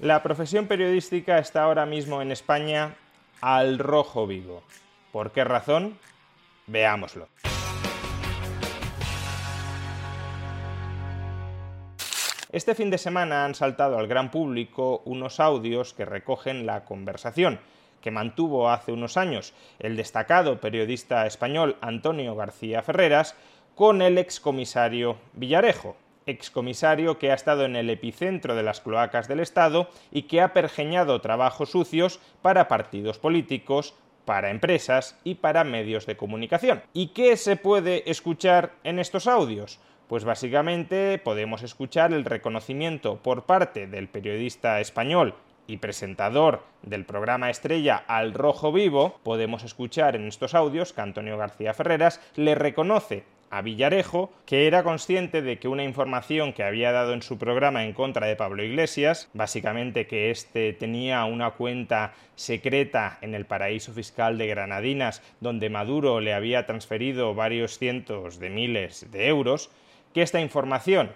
La profesión periodística está ahora mismo en España al rojo vivo. ¿Por qué razón? Veámoslo. Este fin de semana han saltado al gran público unos audios que recogen la conversación que mantuvo hace unos años el destacado periodista español Antonio García Ferreras con el excomisario Villarejo, excomisario que ha estado en el epicentro de las cloacas del Estado y que ha pergeñado trabajos sucios para partidos políticos, para empresas y para medios de comunicación. ¿Y qué se puede escuchar en estos audios? Pues básicamente podemos escuchar el reconocimiento por parte del periodista español y presentador del programa estrella Al Rojo Vivo, podemos escuchar en estos audios que Antonio García Ferreras le reconoce a Villarejo que era consciente de que una información que había dado en su programa en contra de Pablo Iglesias, básicamente que éste tenía una cuenta secreta en el paraíso fiscal de Granadinas donde Maduro le había transferido varios cientos de miles de euros, que esta información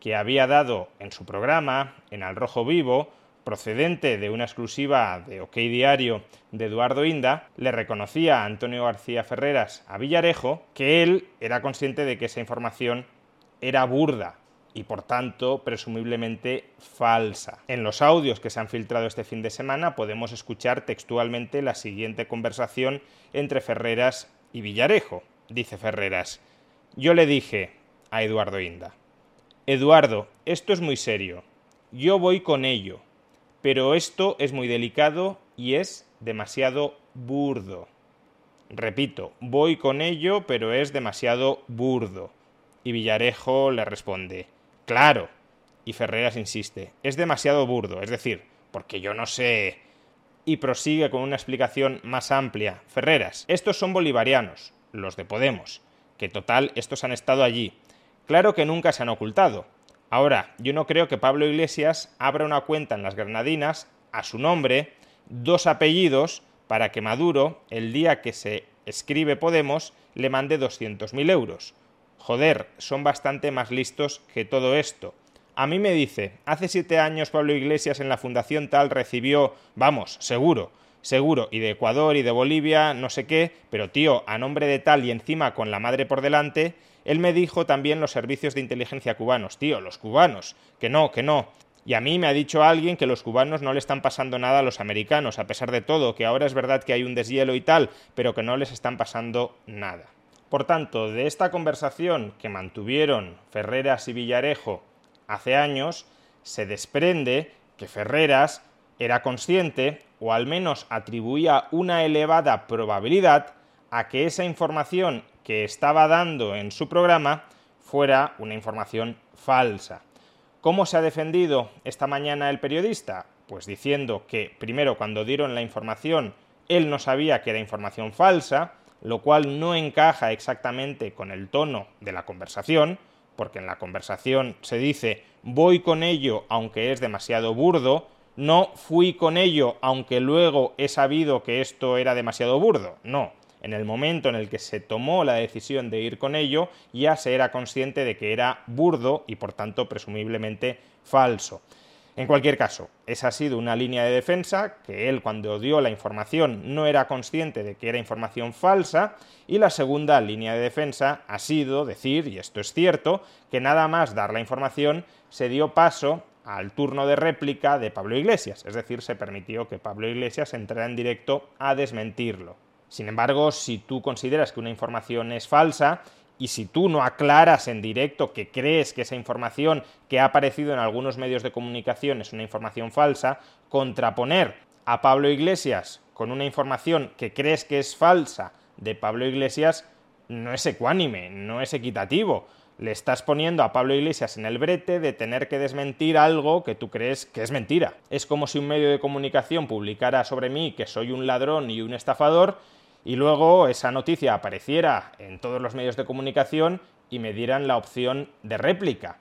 que había dado en su programa, en Al Rojo Vivo, procedente de una exclusiva de OK Diario de Eduardo Inda, le reconocía a Antonio García Ferreras a Villarejo que él era consciente de que esa información era burda y por tanto presumiblemente falsa. En los audios que se han filtrado este fin de semana podemos escuchar textualmente la siguiente conversación entre Ferreras y Villarejo. Dice Ferreras, yo le dije a Eduardo Inda, Eduardo, esto es muy serio, yo voy con ello, pero esto es muy delicado y es demasiado burdo. Repito, voy con ello, pero es demasiado burdo. Y Villarejo le responde, claro. Y Ferreras insiste, es demasiado burdo, es decir, porque yo no sé... Y prosigue con una explicación más amplia. Ferreras, estos son bolivarianos, los de Podemos, que total, estos han estado allí. Claro que nunca se han ocultado, Ahora, yo no creo que Pablo Iglesias abra una cuenta en las Granadinas a su nombre, dos apellidos, para que Maduro, el día que se escribe Podemos, le mande 200.000 euros. Joder, son bastante más listos que todo esto. A mí me dice, hace siete años Pablo Iglesias en la Fundación Tal recibió, vamos, seguro, seguro, y de Ecuador y de Bolivia, no sé qué, pero tío, a nombre de tal y encima con la madre por delante, él me dijo también los servicios de inteligencia cubanos, tío, los cubanos, que no, que no. Y a mí me ha dicho alguien que los cubanos no le están pasando nada a los americanos, a pesar de todo, que ahora es verdad que hay un deshielo y tal, pero que no les están pasando nada. Por tanto, de esta conversación que mantuvieron Ferreras y Villarejo hace años, se desprende que Ferreras era consciente, o al menos atribuía una elevada probabilidad, a que esa información que estaba dando en su programa fuera una información falsa. ¿Cómo se ha defendido esta mañana el periodista? Pues diciendo que primero cuando dieron la información él no sabía que era información falsa, lo cual no encaja exactamente con el tono de la conversación, porque en la conversación se dice voy con ello aunque es demasiado burdo, no fui con ello aunque luego he sabido que esto era demasiado burdo, no en el momento en el que se tomó la decisión de ir con ello, ya se era consciente de que era burdo y por tanto presumiblemente falso. En cualquier caso, esa ha sido una línea de defensa, que él cuando dio la información no era consciente de que era información falsa, y la segunda línea de defensa ha sido decir, y esto es cierto, que nada más dar la información se dio paso al turno de réplica de Pablo Iglesias, es decir, se permitió que Pablo Iglesias entrara en directo a desmentirlo. Sin embargo, si tú consideras que una información es falsa y si tú no aclaras en directo que crees que esa información que ha aparecido en algunos medios de comunicación es una información falsa, contraponer a Pablo Iglesias con una información que crees que es falsa de Pablo Iglesias no es ecuánime, no es equitativo. Le estás poniendo a Pablo Iglesias en el brete de tener que desmentir algo que tú crees que es mentira. Es como si un medio de comunicación publicara sobre mí que soy un ladrón y un estafador y luego esa noticia apareciera en todos los medios de comunicación y me dieran la opción de réplica.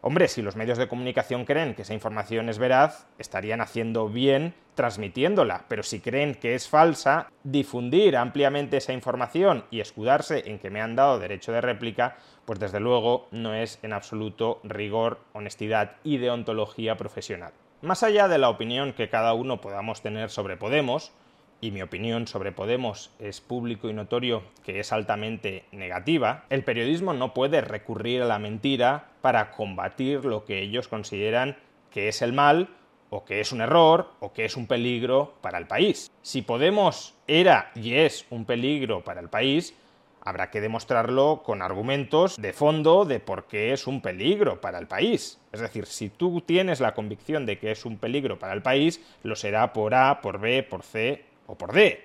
Hombre, si los medios de comunicación creen que esa información es veraz, estarían haciendo bien transmitiéndola, pero si creen que es falsa, difundir ampliamente esa información y escudarse en que me han dado derecho de réplica, pues desde luego no es en absoluto rigor, honestidad y deontología profesional. Más allá de la opinión que cada uno podamos tener sobre Podemos, y mi opinión sobre Podemos es público y notorio que es altamente negativa, el periodismo no puede recurrir a la mentira para combatir lo que ellos consideran que es el mal o que es un error o que es un peligro para el país. Si Podemos era y es un peligro para el país, habrá que demostrarlo con argumentos de fondo de por qué es un peligro para el país. Es decir, si tú tienes la convicción de que es un peligro para el país, lo será por A, por B, por C o por D.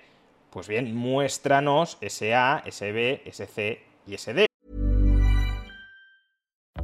Pues bien, muéstranos ese A, ese B, ese C y ese D.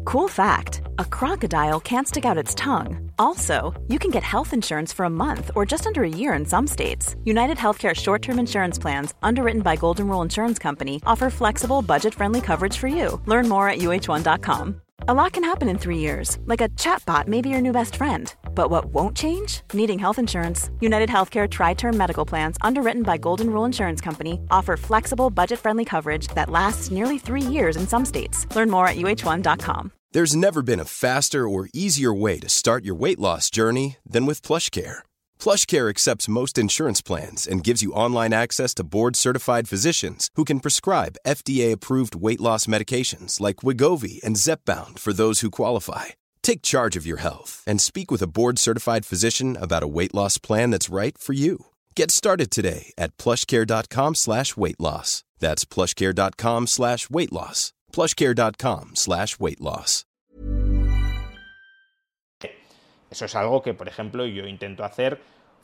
Cool fact a crocodile can't stick out its tongue. Also, you can get health insurance for a month or just under a year in some states. United Healthcare short term insurance plans, underwritten by Golden Rule Insurance Company, offer flexible, budget friendly coverage for you. Learn more at uh1.com. A lot can happen in three years, like a chatbot may be your new best friend. But what won't change? Needing health insurance. United Healthcare Tri Term Medical Plans, underwritten by Golden Rule Insurance Company, offer flexible, budget friendly coverage that lasts nearly three years in some states. Learn more at uh1.com. There's never been a faster or easier way to start your weight loss journey than with PlushCare. PlushCare accepts most insurance plans and gives you online access to board certified physicians who can prescribe FDA approved weight loss medications like Wigovi and Zepbound for those who qualify Take charge of your health and speak with a board certified physician about a weight loss plan that's right for you. Get started today at plushcare.com slash weight loss. That's plushcare.com slash weight loss. Plushcare.com slash weight loss. Eso es algo que, por ejemplo, yo intento hacer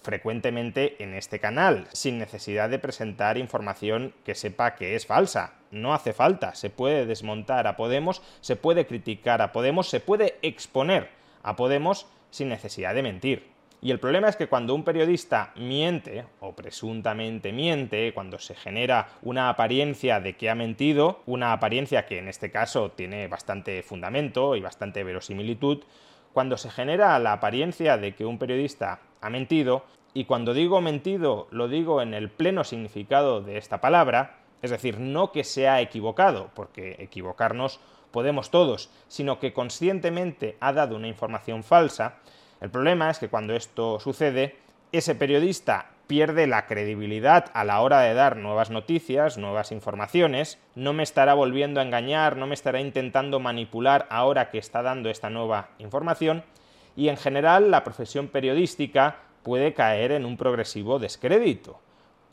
frecuentemente en este canal, sin necesidad de presentar información que sepa que es falsa. No hace falta, se puede desmontar a Podemos, se puede criticar a Podemos, se puede exponer a Podemos sin necesidad de mentir. Y el problema es que cuando un periodista miente, o presuntamente miente, cuando se genera una apariencia de que ha mentido, una apariencia que en este caso tiene bastante fundamento y bastante verosimilitud, cuando se genera la apariencia de que un periodista ha mentido, y cuando digo mentido lo digo en el pleno significado de esta palabra, es decir, no que se ha equivocado, porque equivocarnos podemos todos, sino que conscientemente ha dado una información falsa, el problema es que cuando esto sucede, ese periodista pierde la credibilidad a la hora de dar nuevas noticias, nuevas informaciones, no me estará volviendo a engañar, no me estará intentando manipular ahora que está dando esta nueva información, y en general la profesión periodística puede caer en un progresivo descrédito.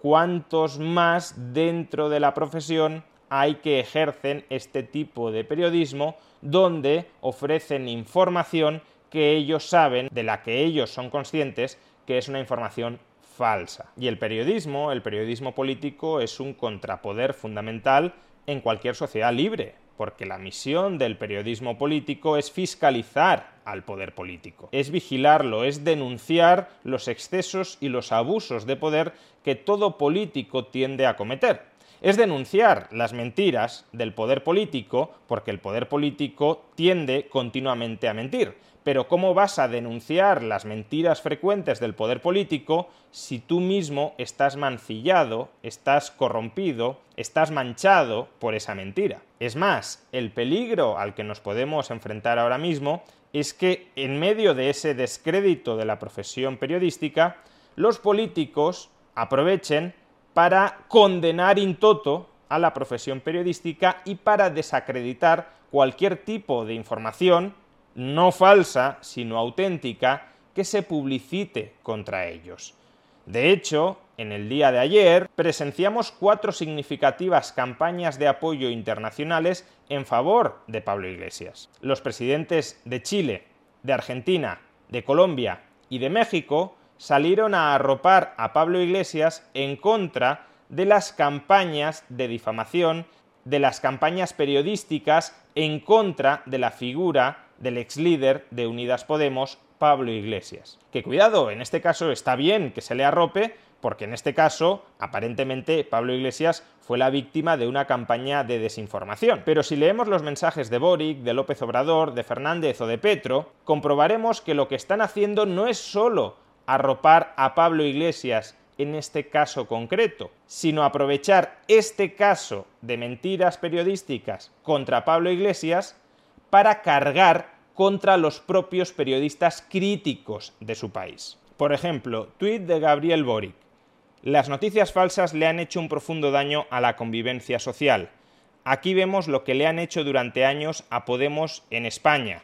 ¿Cuántos más dentro de la profesión hay que ejercen este tipo de periodismo donde ofrecen información que ellos saben, de la que ellos son conscientes, que es una información falsa. Y el periodismo, el periodismo político, es un contrapoder fundamental en cualquier sociedad libre, porque la misión del periodismo político es fiscalizar al poder político, es vigilarlo, es denunciar los excesos y los abusos de poder que todo político tiende a cometer. Es denunciar las mentiras del poder político, porque el poder político tiende continuamente a mentir. Pero ¿cómo vas a denunciar las mentiras frecuentes del poder político si tú mismo estás mancillado, estás corrompido, estás manchado por esa mentira? Es más, el peligro al que nos podemos enfrentar ahora mismo es que en medio de ese descrédito de la profesión periodística, los políticos aprovechen para condenar in toto a la profesión periodística y para desacreditar cualquier tipo de información no falsa, sino auténtica, que se publicite contra ellos. De hecho, en el día de ayer presenciamos cuatro significativas campañas de apoyo internacionales en favor de Pablo Iglesias. Los presidentes de Chile, de Argentina, de Colombia y de México salieron a arropar a Pablo Iglesias en contra de las campañas de difamación de las campañas periodísticas en contra de la figura del ex líder de Unidas Podemos, Pablo Iglesias. Que cuidado, en este caso está bien que se le arrope, porque en este caso, aparentemente, Pablo Iglesias fue la víctima de una campaña de desinformación. Pero si leemos los mensajes de Boric, de López Obrador, de Fernández o de Petro, comprobaremos que lo que están haciendo no es solo arropar a Pablo Iglesias en este caso concreto, sino aprovechar este caso de mentiras periodísticas contra Pablo Iglesias para cargar contra los propios periodistas críticos de su país. Por ejemplo, tuit de Gabriel Boric. Las noticias falsas le han hecho un profundo daño a la convivencia social. Aquí vemos lo que le han hecho durante años a Podemos en España,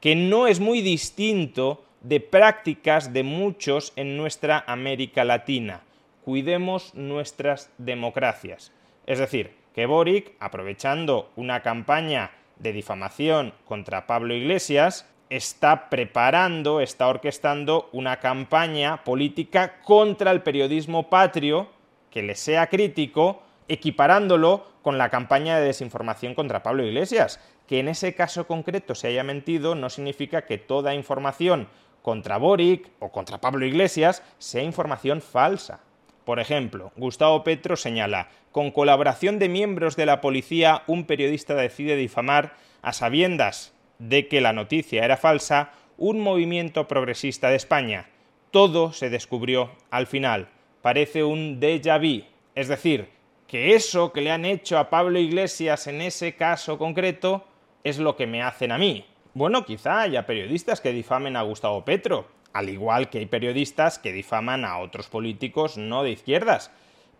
que no es muy distinto de prácticas de muchos en nuestra América Latina. Cuidemos nuestras democracias. Es decir, que Boric, aprovechando una campaña de difamación contra Pablo Iglesias, está preparando, está orquestando una campaña política contra el periodismo patrio que le sea crítico, equiparándolo con la campaña de desinformación contra Pablo Iglesias. Que en ese caso concreto se haya mentido no significa que toda información contra Boric o contra Pablo Iglesias sea información falsa. Por ejemplo, Gustavo Petro señala, con colaboración de miembros de la policía, un periodista decide difamar, a sabiendas de que la noticia era falsa, un movimiento progresista de España. Todo se descubrió al final. Parece un déjà vu. Es decir, que eso que le han hecho a Pablo Iglesias en ese caso concreto es lo que me hacen a mí. Bueno, quizá haya periodistas que difamen a Gustavo Petro, al igual que hay periodistas que difaman a otros políticos no de izquierdas.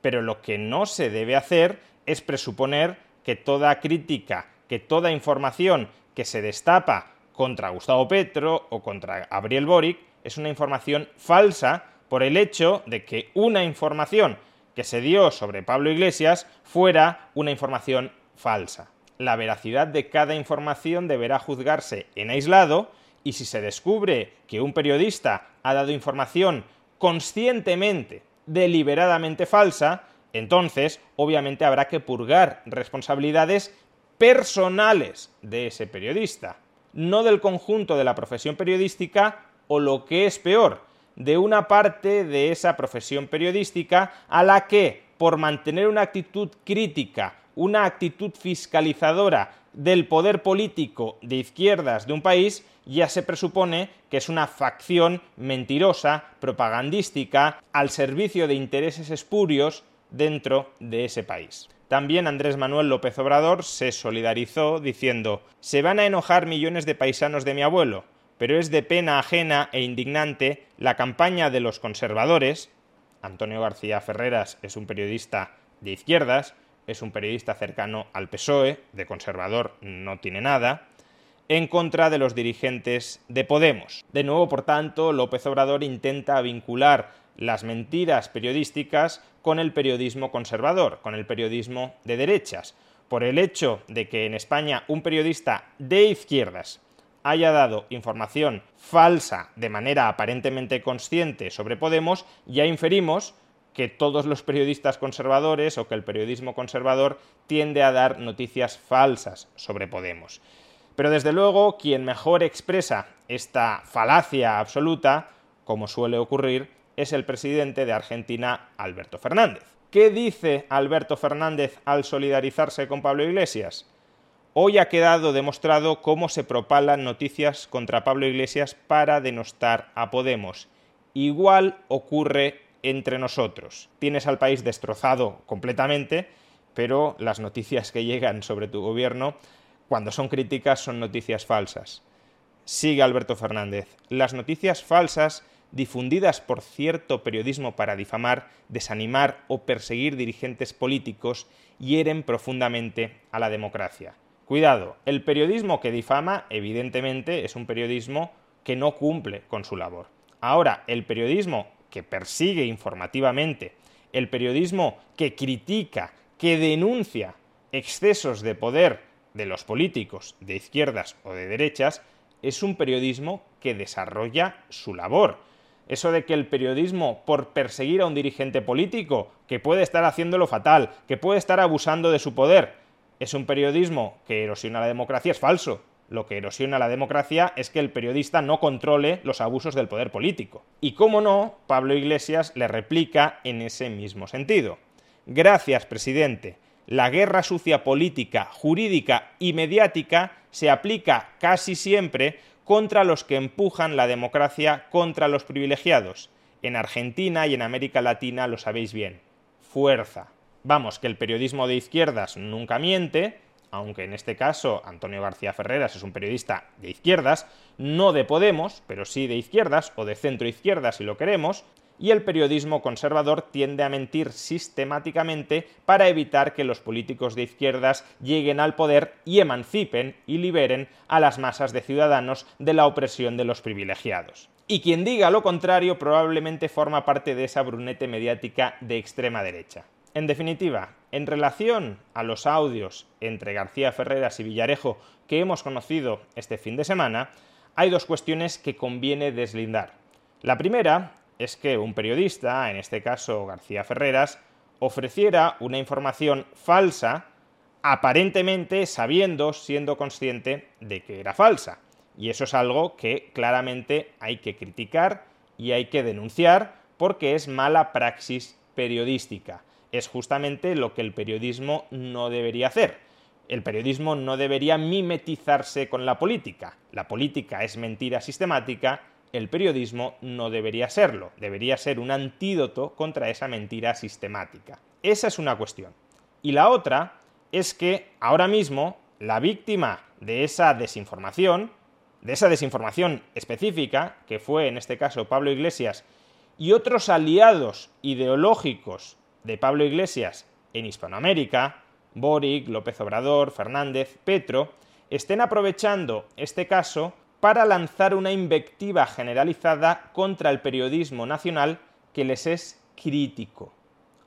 Pero lo que no se debe hacer es presuponer que toda crítica, que toda información que se destapa contra Gustavo Petro o contra Gabriel Boric es una información falsa por el hecho de que una información que se dio sobre Pablo Iglesias fuera una información falsa la veracidad de cada información deberá juzgarse en aislado y si se descubre que un periodista ha dado información conscientemente, deliberadamente falsa, entonces obviamente habrá que purgar responsabilidades personales de ese periodista, no del conjunto de la profesión periodística o lo que es peor, de una parte de esa profesión periodística a la que, por mantener una actitud crítica una actitud fiscalizadora del poder político de izquierdas de un país, ya se presupone que es una facción mentirosa, propagandística, al servicio de intereses espurios dentro de ese país. También Andrés Manuel López Obrador se solidarizó diciendo Se van a enojar millones de paisanos de mi abuelo, pero es de pena ajena e indignante la campaña de los conservadores. Antonio García Ferreras es un periodista de izquierdas, es un periodista cercano al PSOE, de conservador no tiene nada, en contra de los dirigentes de Podemos. De nuevo, por tanto, López Obrador intenta vincular las mentiras periodísticas con el periodismo conservador, con el periodismo de derechas, por el hecho de que en España un periodista de izquierdas haya dado información falsa de manera aparentemente consciente sobre Podemos, ya inferimos que todos los periodistas conservadores o que el periodismo conservador tiende a dar noticias falsas sobre Podemos. Pero desde luego, quien mejor expresa esta falacia absoluta, como suele ocurrir, es el presidente de Argentina, Alberto Fernández. ¿Qué dice Alberto Fernández al solidarizarse con Pablo Iglesias? Hoy ha quedado demostrado cómo se propalan noticias contra Pablo Iglesias para denostar a Podemos. Igual ocurre entre nosotros. Tienes al país destrozado completamente, pero las noticias que llegan sobre tu gobierno, cuando son críticas, son noticias falsas. Sigue Alberto Fernández. Las noticias falsas difundidas por cierto periodismo para difamar, desanimar o perseguir dirigentes políticos hieren profundamente a la democracia. Cuidado, el periodismo que difama, evidentemente, es un periodismo que no cumple con su labor. Ahora, el periodismo que persigue informativamente, el periodismo que critica, que denuncia excesos de poder de los políticos de izquierdas o de derechas, es un periodismo que desarrolla su labor. Eso de que el periodismo, por perseguir a un dirigente político, que puede estar haciéndolo fatal, que puede estar abusando de su poder, es un periodismo que erosiona la democracia es falso. Lo que erosiona la democracia es que el periodista no controle los abusos del poder político. Y cómo no, Pablo Iglesias le replica en ese mismo sentido. Gracias, presidente. La guerra sucia política, jurídica y mediática se aplica casi siempre contra los que empujan la democracia contra los privilegiados. En Argentina y en América Latina lo sabéis bien. Fuerza. Vamos, que el periodismo de izquierdas nunca miente, aunque en este caso Antonio García Ferreras es un periodista de izquierdas, no de Podemos, pero sí de izquierdas o de centro izquierda si lo queremos, y el periodismo conservador tiende a mentir sistemáticamente para evitar que los políticos de izquierdas lleguen al poder y emancipen y liberen a las masas de ciudadanos de la opresión de los privilegiados. Y quien diga lo contrario probablemente forma parte de esa brunete mediática de extrema derecha. En definitiva, en relación a los audios entre García Ferreras y Villarejo que hemos conocido este fin de semana, hay dos cuestiones que conviene deslindar. La primera es que un periodista, en este caso García Ferreras, ofreciera una información falsa, aparentemente sabiendo, siendo consciente de que era falsa. Y eso es algo que claramente hay que criticar y hay que denunciar porque es mala praxis periodística. Es justamente lo que el periodismo no debería hacer. El periodismo no debería mimetizarse con la política. La política es mentira sistemática el periodismo no debería serlo, debería ser un antídoto contra esa mentira sistemática. Esa es una cuestión. Y la otra es que ahora mismo la víctima de esa desinformación, de esa desinformación específica, que fue en este caso Pablo Iglesias, y otros aliados ideológicos de Pablo Iglesias en Hispanoamérica, Boric, López Obrador, Fernández, Petro, estén aprovechando este caso para lanzar una invectiva generalizada contra el periodismo nacional que les es crítico.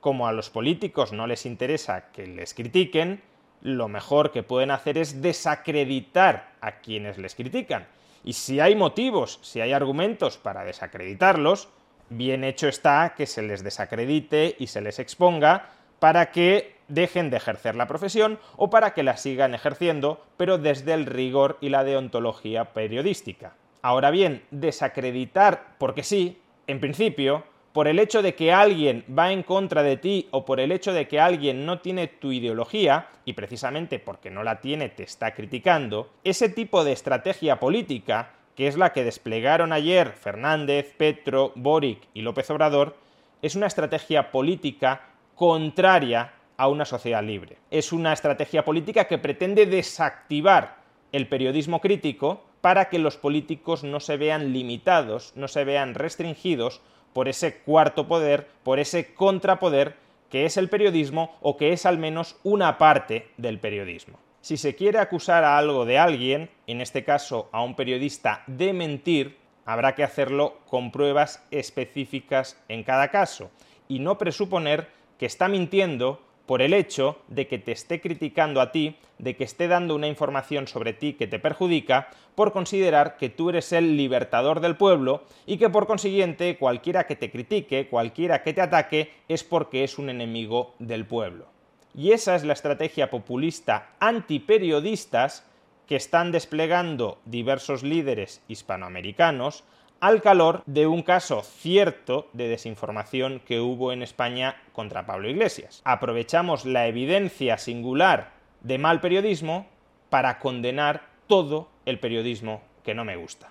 Como a los políticos no les interesa que les critiquen, lo mejor que pueden hacer es desacreditar a quienes les critican. Y si hay motivos, si hay argumentos para desacreditarlos, bien hecho está que se les desacredite y se les exponga para que dejen de ejercer la profesión o para que la sigan ejerciendo, pero desde el rigor y la deontología periodística. Ahora bien, desacreditar porque sí, en principio, por el hecho de que alguien va en contra de ti o por el hecho de que alguien no tiene tu ideología, y precisamente porque no la tiene te está criticando, ese tipo de estrategia política, que es la que desplegaron ayer Fernández, Petro, Boric y López Obrador, es una estrategia política contraria a una sociedad libre. Es una estrategia política que pretende desactivar el periodismo crítico para que los políticos no se vean limitados, no se vean restringidos por ese cuarto poder, por ese contrapoder que es el periodismo o que es al menos una parte del periodismo. Si se quiere acusar a algo de alguien, en este caso a un periodista, de mentir, habrá que hacerlo con pruebas específicas en cada caso y no presuponer que está mintiendo por el hecho de que te esté criticando a ti, de que esté dando una información sobre ti que te perjudica, por considerar que tú eres el libertador del pueblo y que por consiguiente cualquiera que te critique, cualquiera que te ataque, es porque es un enemigo del pueblo. Y esa es la estrategia populista antiperiodistas que están desplegando diversos líderes hispanoamericanos al calor de un caso cierto de desinformación que hubo en España contra Pablo Iglesias. Aprovechamos la evidencia singular de mal periodismo para condenar todo el periodismo que no me gusta.